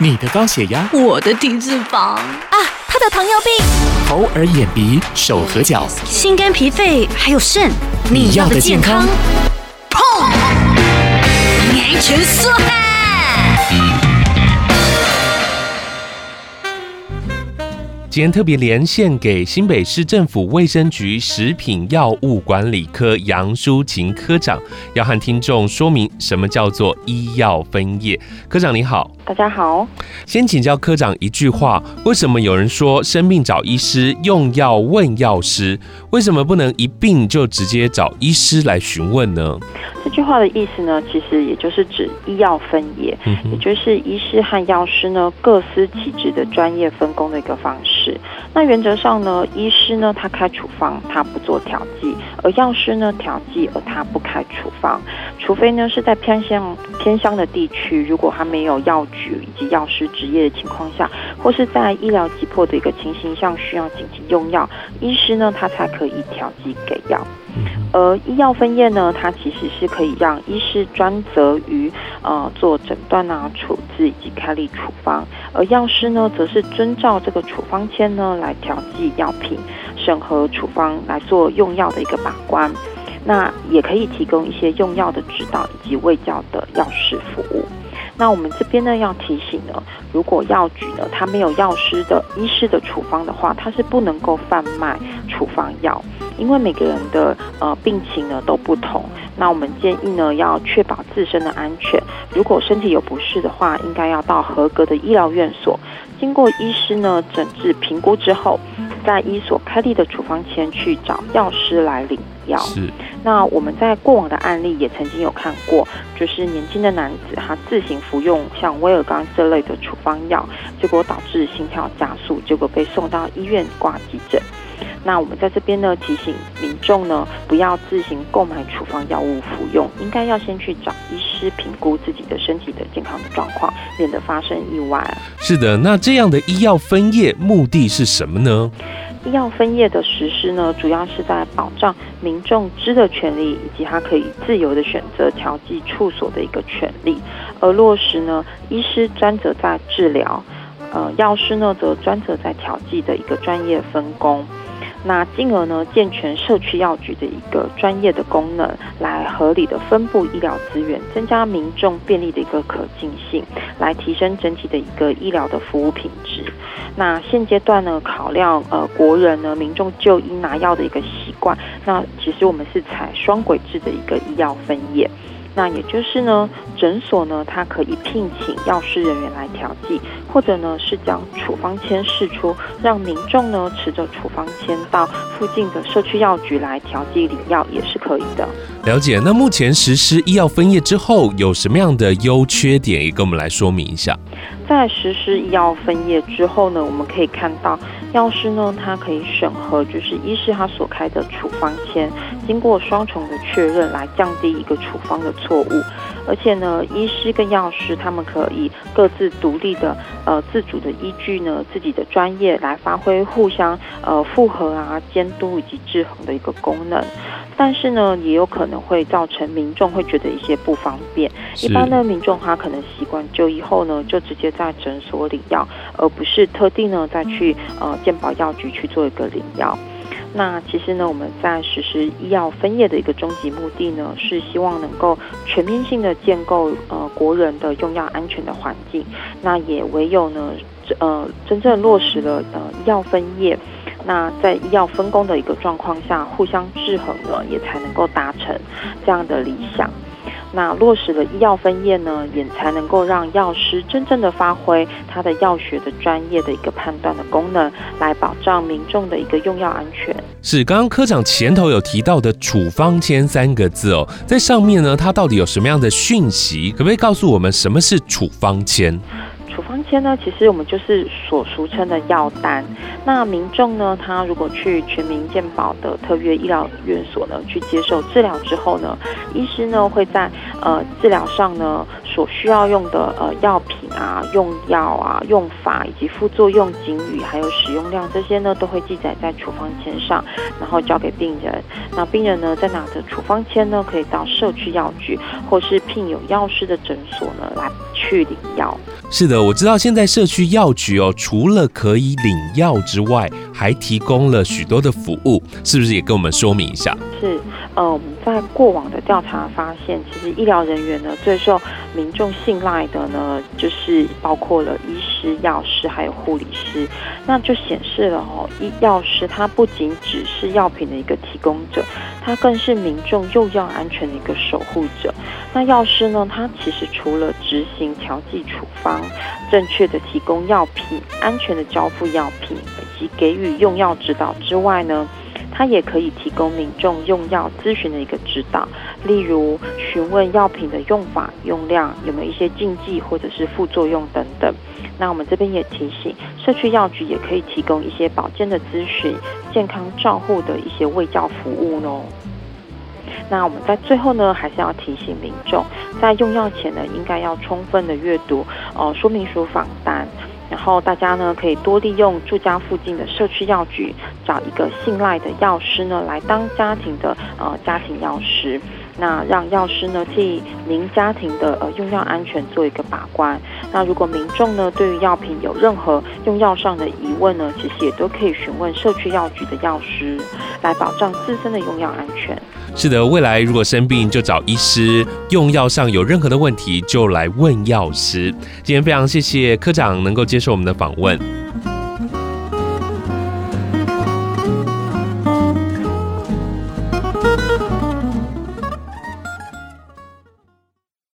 你的高血压，我的低脂肪。啊，他的糖尿病，头耳眼鼻手和脚，心肝脾肺还有肾，你要的健康，砰，年全说汉。今天特别连线给新北市政府卫生局食品药物管理科杨淑琴科长，要和听众说明什么叫做医药分业。科长你好，大家好。先请教科长一句话：为什么有人说生病找医师，用药问药师？为什么不能一病就直接找医师来询问呢？这句话的意思呢，其实也就是指医药分业，也就是医师和药师呢各司其职的专业分工的一个方式。那原则上呢，医师呢他开处方，他不做调剂；而药师呢调剂，而他不开处方。除非呢是在偏向偏乡的地区，如果他没有药局以及药师执业的情况下，或是在医疗急迫的一个情形下需要紧急用药，医师呢他才可以调剂给药。而医药分业呢，它其实是可以让医师专责于呃做诊断啊、处置以及开立处方，而药师呢，则是遵照这个处方签呢来调剂药品、审核处方来做用药的一个把关，那也可以提供一些用药的指导以及卫教的药师服务。那我们这边呢要提醒呢，如果药局呢它没有药师的医师的处方的话，它是不能够贩卖处方药。因为每个人的呃病情呢都不同，那我们建议呢要确保自身的安全。如果身体有不适的话，应该要到合格的医疗院所，经过医师呢诊治评估之后，在医所开立的处方前去找药师来领药。是。那我们在过往的案例也曾经有看过，就是年轻的男子他自行服用像威尔刚这类的处方药，结果导致心跳加速，结果被送到医院挂急诊。那我们在这边呢，提醒民众呢，不要自行购买处方药物服用，应该要先去找医师评估自己的身体的健康的状况，免得发生意外。是的，那这样的医药分业目的是什么呢？医药分业的实施呢，主要是在保障民众知的权利，以及他可以自由的选择调剂处所的一个权利，而落实呢，医师专责在治疗，呃，药师呢则专责在调剂的一个专业分工。那进而呢，健全社区药局的一个专业的功能，来合理的分布医疗资源，增加民众便利的一个可近性，来提升整体的一个医疗的服务品质。那现阶段呢，考量呃国人呢民众就医拿药的一个习惯，那其实我们是采双轨制的一个医药分业。那也就是呢，诊所呢，它可以聘请药师人员来调剂，或者呢是将处方签释出，让民众呢持着处方签到附近的社区药局来调剂领药，也是可以的。了解。那目前实施医药分业之后，有什么样的优缺点，也跟我们来说明一下。在实施医药分业之后呢，我们可以看到。药师呢，他可以审核，就是医师他所开的处方签，经过双重的确认，来降低一个处方的错误。而且呢，医师跟药师他们可以各自独立的，呃，自主的依据呢自己的专业来发挥互相呃复合啊、监督以及制衡的一个功能。但是呢，也有可能会造成民众会觉得一些不方便。一般的民众他可能习惯就医后呢，就直接在诊所领药，而不是特地呢再去呃健保药局去做一个领药。那其实呢，我们在实施医药分业的一个终极目的呢，是希望能够全面性的建构呃国人的用药安全的环境。那也唯有呢，呃真正落实了呃医药分业。那在医药分工的一个状况下，互相制衡了，也才能够达成这样的理想。那落实了医药分业呢，也才能够让药师真正的发挥他的药学的专业的一个判断的功能，来保障民众的一个用药安全。是刚刚科长前头有提到的处方签三个字哦，在上面呢，它到底有什么样的讯息？可不可以告诉我们什么是处方签？处方签呢，其实我们就是所俗称的药单。那民众呢，他如果去全民健保的特约医疗院所呢，去接受治疗之后呢，医师呢会在呃治疗上呢所需要用的呃药品啊、用药啊、用法以及副作用警语，还有使用量这些呢，都会记载在处方签上，然后交给病人。那病人呢，在拿着处方签呢，可以到社区药局或是聘有药师的诊所呢来去领药。是的，我知道现在社区药局哦，除了可以领药之外，还提供了许多的服务，是不是也跟我们说明一下？是，呃，我们在过往的调查发现，其实医疗人员呢最受民众信赖的呢，就是包括了医师、药师还有护理师，那就显示了哦，医药师他不仅只是药品的一个提供者，他更是民众用药安全的一个守护者。那药师呢，他其实除了执行调剂处方、正确的提供药品、安全的交付药品以及给予用药指导之外呢，他也可以提供民众用药咨询的一个指导，例如询问药品的用法、用量有没有一些禁忌或者是副作用等等。那我们这边也提醒，社区药局也可以提供一些保健的咨询、健康照护的一些卫教服务哦。那我们在最后呢，还是要提醒民众，在用药前呢，应该要充分的阅读呃说明书访单，然后大家呢可以多利用住家附近的社区药局，找一个信赖的药师呢来当家庭的呃家庭药师。那让药师呢替您家庭的呃用药安全做一个把关。那如果民众呢对于药品有任何用药上的疑问呢，其实也都可以询问社区药局的药师，来保障自身的用药安全。是的，未来如果生病就找医师，用药上有任何的问题就来问药师。今天非常谢谢科长能够接受我们的访问。